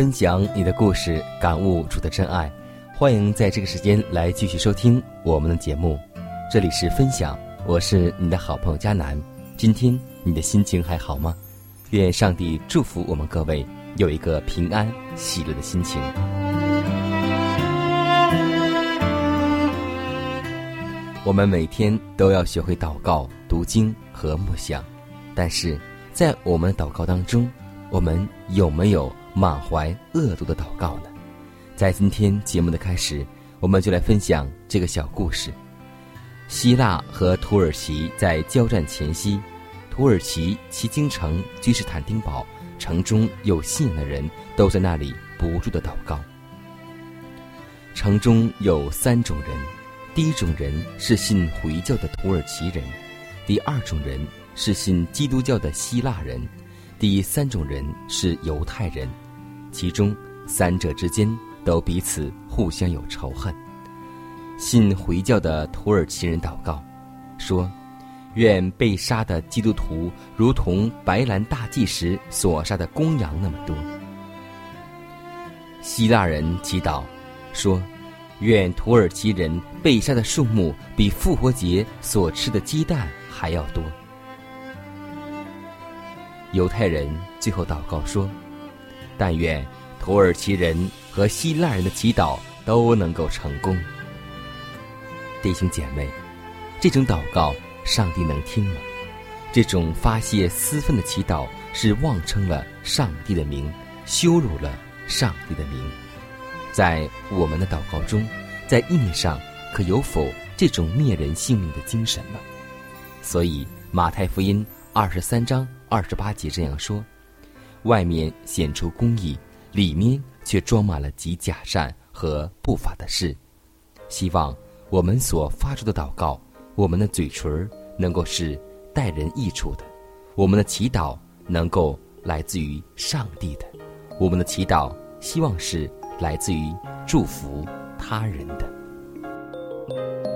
分享你的故事，感悟主的真爱。欢迎在这个时间来继续收听我们的节目，这里是分享，我是你的好朋友佳楠。今天你的心情还好吗？愿上帝祝福我们各位有一个平安喜乐的心情。我们每天都要学会祷告、读经和默想，但是在我们的祷告当中，我们有没有满怀恶毒的祷告呢？在今天节目的开始，我们就来分享这个小故事。希腊和土耳其在交战前夕，土耳其其京城君士坦丁堡城中有信仰的人都在那里不住的祷告。城中有三种人，第一种人是信回教的土耳其人，第二种人是信基督教的希腊人，第三种人是犹太人，其中三者之间。都彼此互相有仇恨。信回教的土耳其人祷告，说：“愿被杀的基督徒如同白兰大祭时所杀的公羊那么多。”希腊人祈祷，说：“愿土耳其人被杀的数目比复活节所吃的鸡蛋还要多。”犹太人最后祷告说：“但愿土耳其人。”和希腊人的祈祷都能够成功，弟兄姐妹，这种祷告上帝能听吗？这种发泄私愤的祈祷是妄称了上帝的名，羞辱了上帝的名。在我们的祷告中，在意念上可有否这种灭人性命的精神呢？所以马太福音二十三章二十八节这样说：外面显出公义，里面。却装满了极假善和不法的事。希望我们所发出的祷告，我们的嘴唇能够是待人益处的；我们的祈祷能够来自于上帝的；我们的祈祷希望是来自于祝福他人的。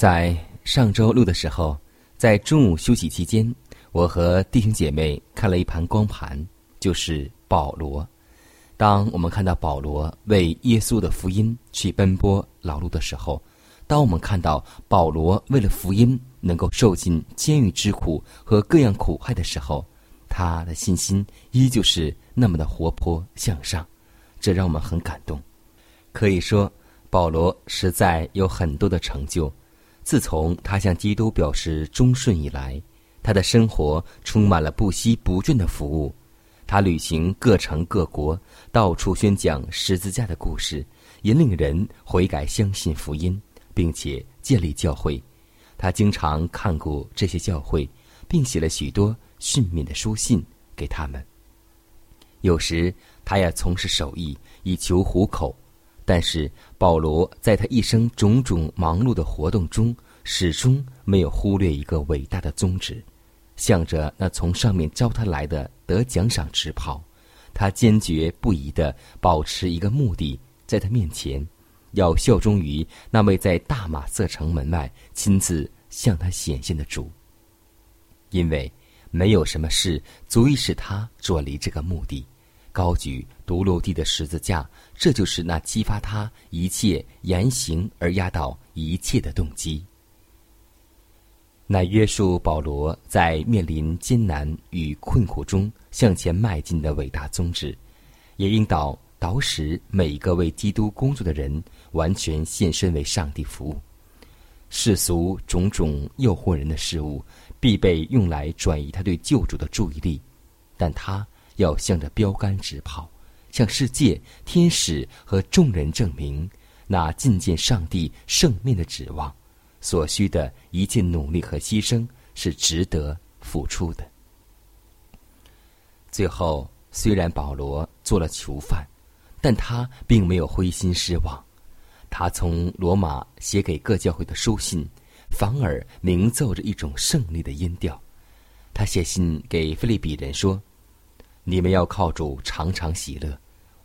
在上周录的时候，在中午休息期间，我和弟兄姐妹看了一盘光盘，就是保罗。当我们看到保罗为耶稣的福音去奔波劳碌的时候，当我们看到保罗为了福音能够受尽监狱之苦和各样苦害的时候，他的信心依旧是那么的活泼向上，这让我们很感动。可以说，保罗实在有很多的成就。自从他向基督表示忠顺以来，他的生活充满了不息不倦的服务。他旅行各城各国，到处宣讲十字架的故事，引领人悔改相信福音，并且建立教会。他经常看顾这些教会，并写了许多训勉的书信给他们。有时他也从事手艺以求糊口。但是保罗在他一生种种忙碌的活动中，始终没有忽略一个伟大的宗旨，向着那从上面招他来的得奖赏直跑。他坚决不移地保持一个目的，在他面前，要效忠于那位在大马色城门外亲自向他显现的主。因为没有什么事足以使他转离这个目的。高举独落地的十字架，这就是那激发他一切言行而压倒一切的动机。那约束保罗在面临艰难与困苦中向前迈进的伟大宗旨，也应导导使每一个为基督工作的人完全献身为上帝服务。世俗种种诱惑人的事物，必被用来转移他对救主的注意力，但他。要向着标杆直跑，向世界、天使和众人证明那觐见上帝圣面的指望，所需的一切努力和牺牲是值得付出的。最后，虽然保罗做了囚犯，但他并没有灰心失望。他从罗马写给各教会的书信，反而鸣奏着一种胜利的音调。他写信给菲利比人说。你们要靠主常常喜乐，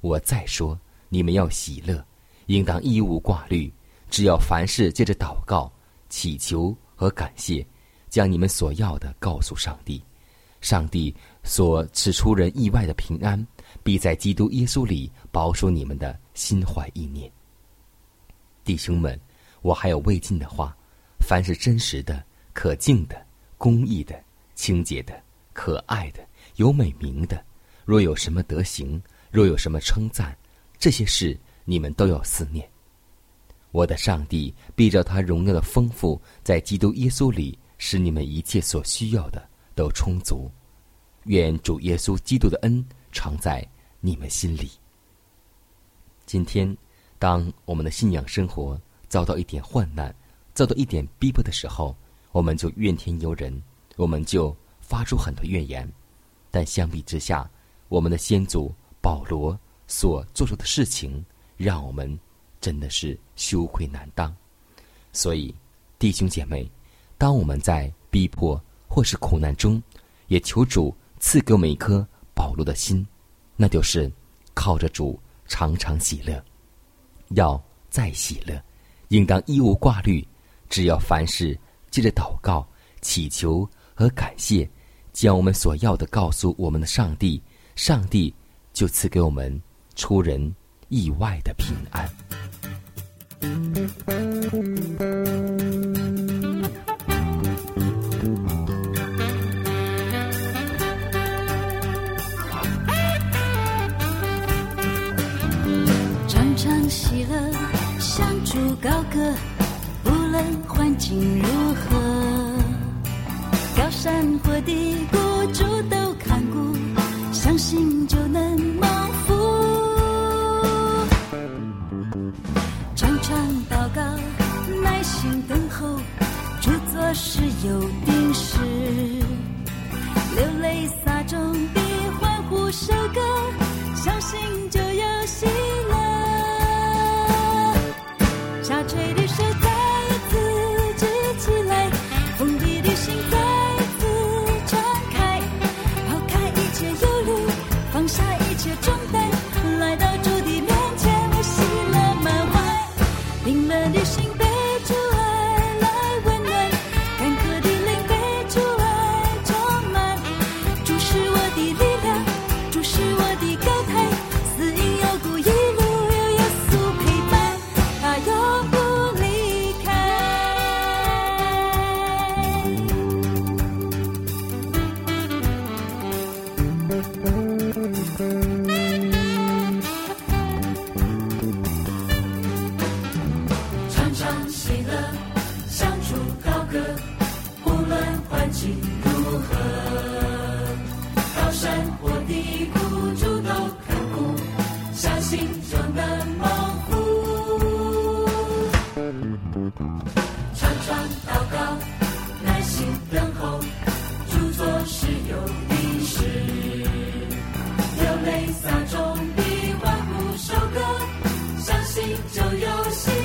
我再说，你们要喜乐，应当一无挂虑，只要凡事借着祷告、祈求和感谢，将你们所要的告诉上帝。上帝所赐出人意外的平安，必在基督耶稣里保守你们的心怀意念。弟兄们，我还有未尽的话：凡是真实的、可敬的、公义的、清洁的、可爱的。有美名的，若有什么德行，若有什么称赞，这些事你们都要思念。我的上帝必照他荣耀的丰富，在基督耶稣里，使你们一切所需要的都充足。愿主耶稣基督的恩常在你们心里。今天，当我们的信仰生活遭到一点患难，遭到一点逼迫的时候，我们就怨天尤人，我们就发出很多怨言。但相比之下，我们的先祖保罗所做出的事情，让我们真的是羞愧难当。所以，弟兄姐妹，当我们在逼迫或是苦难中，也求主赐给我们一颗保罗的心，那就是靠着主常常喜乐，要再喜乐，应当一无挂虑，只要凡事借着祷告、祈求和感谢。将我们所要的告诉我们的上帝，上帝就赐给我们出人意外的平安。常常喜乐，相助高歌，无论环境如何。高山或低谷，主都看顾，相信就能蒙福。常常祷告，耐心等候，主做事有定时。流泪撒种地，欢呼收割，相信就 see.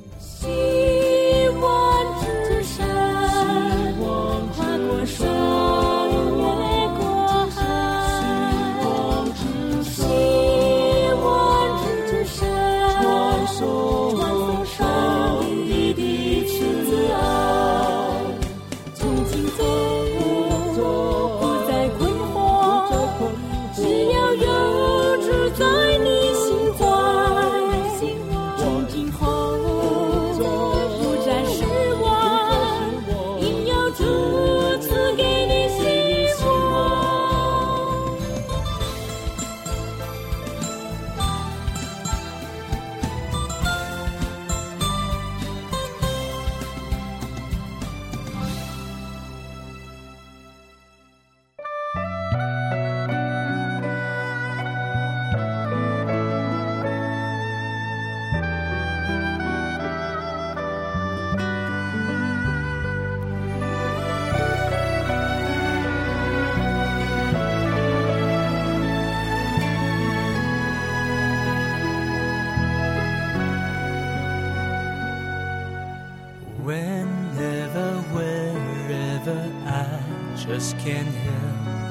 Whenever, wherever, I just can't help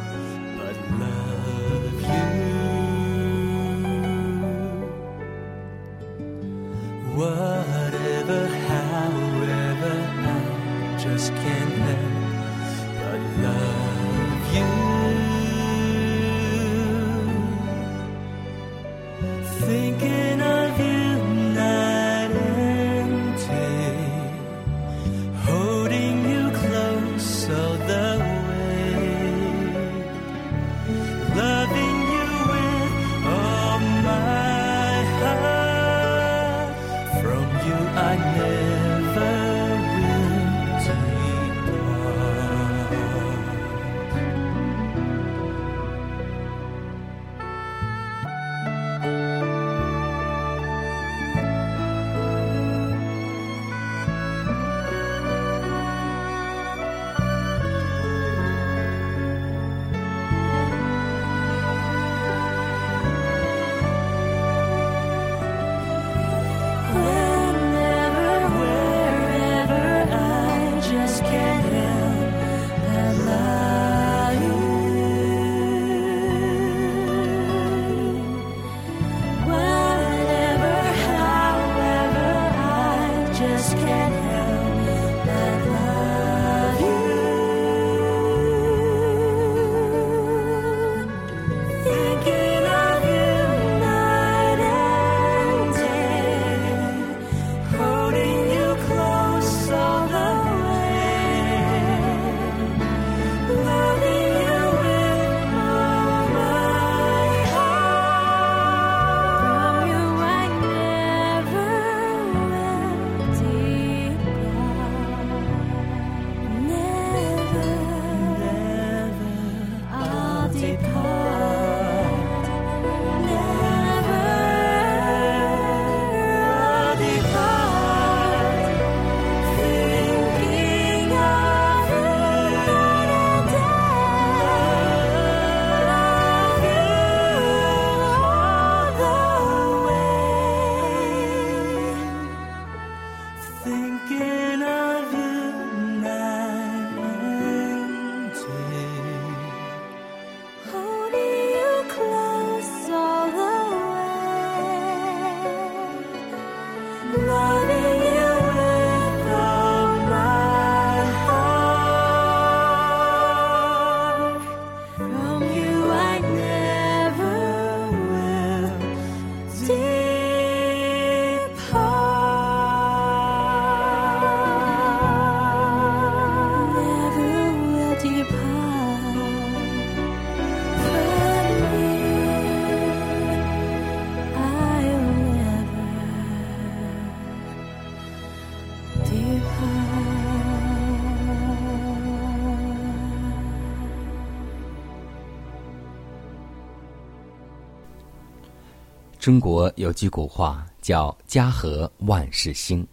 中国有句古话叫“家和万事兴”，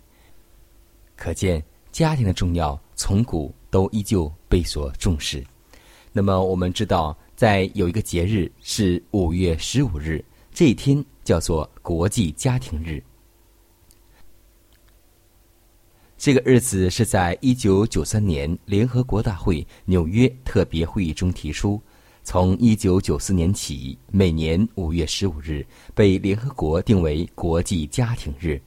可见家庭的重要，从古都依旧被所重视。那么我们知道，在有一个节日是五月十五日，这一天叫做国际家庭日。这个日子是在一九九三年联合国大会纽约特别会议中提出，从一九九四年起，每年五月十五日被联合国定为国际家庭日。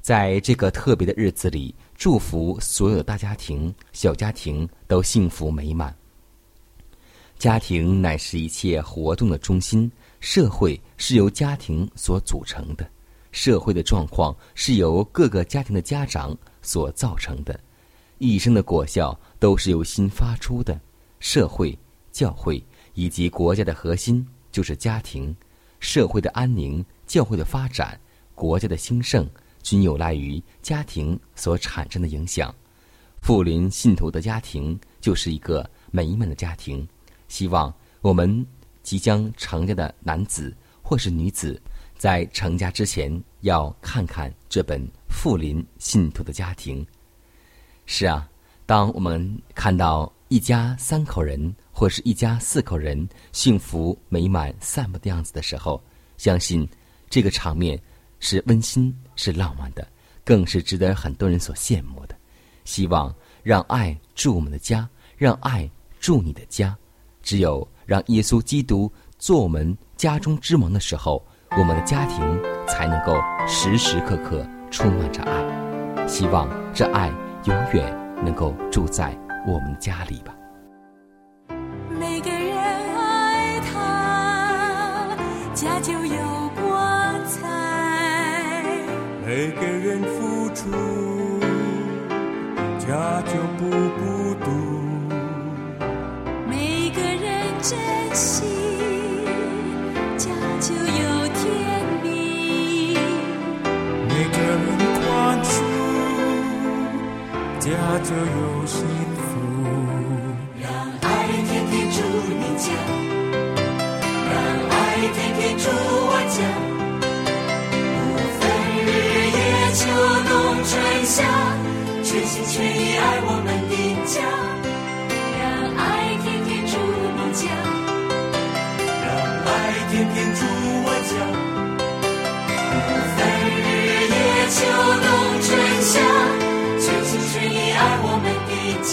在这个特别的日子里，祝福所有大家庭、小家庭都幸福美满。家庭乃是一切活动的中心，社会是由家庭所组成的，社会的状况是由各个家庭的家长。所造成的，一生的果效都是由心发出的。社会、教会以及国家的核心就是家庭。社会的安宁、教会的发展、国家的兴盛，均有赖于家庭所产生的影响。富林信徒的家庭就是一个美满的家庭。希望我们即将成家的男子或是女子，在成家之前要看看这本。富林信徒的家庭，是啊，当我们看到一家三口人或是一家四口人幸福美满散步的样子的时候，相信这个场面是温馨、是浪漫的，更是值得很多人所羡慕的。希望让爱住我们的家，让爱住你的家。只有让耶稣基督做我们家中之王的时候，我们的家庭才能够时时刻刻。充满着爱，希望这爱永远能够住在我们家里吧。家就有光彩；每个人付出，家就不孤独；每个人珍惜，家就有甜蜜。每个人宽恕。家就有幸福，让爱天天住你家，全心全意爱我们的家。让爱天天住你家，让爱天天住我家，在日夜秋冬春夏。全心全意爱我们的家。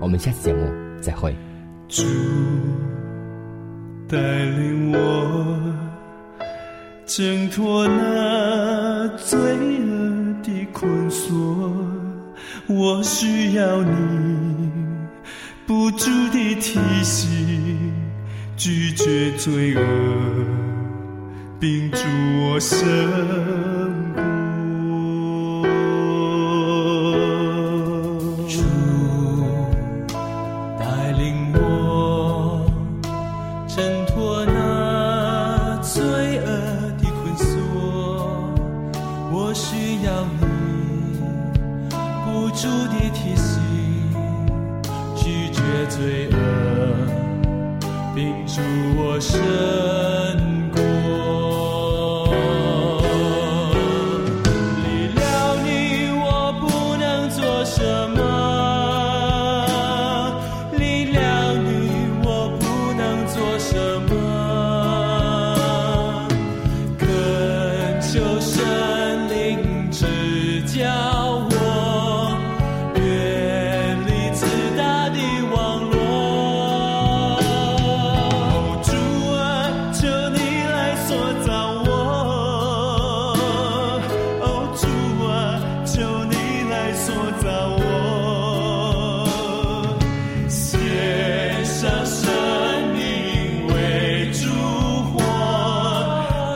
我们下次节目再会。主带领我挣脱那罪恶的捆锁，我需要你不住的提醒，拒绝罪恶，并助我生。主的提醒，拒绝罪恶，屏住我生命。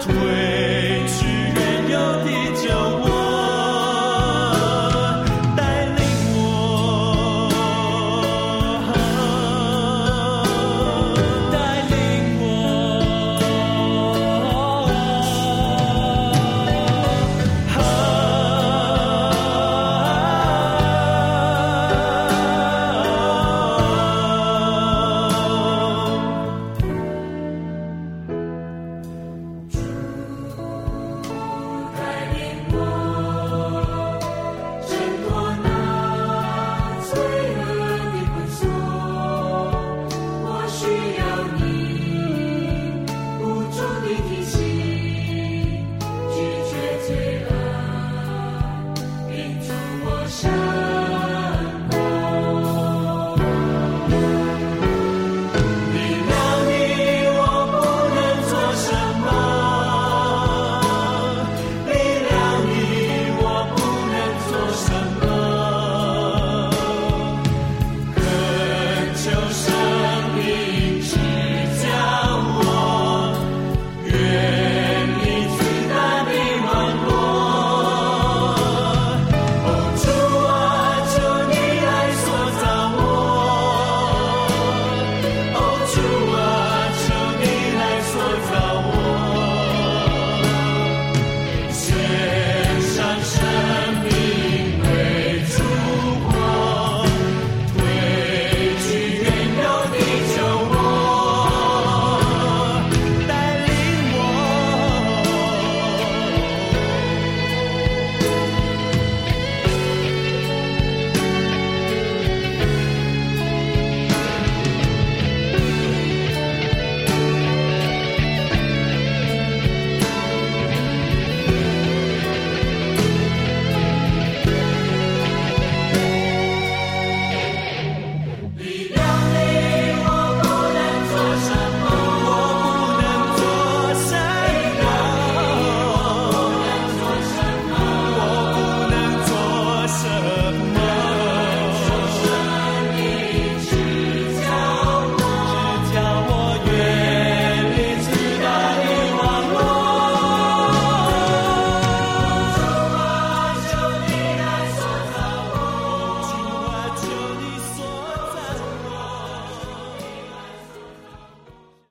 way.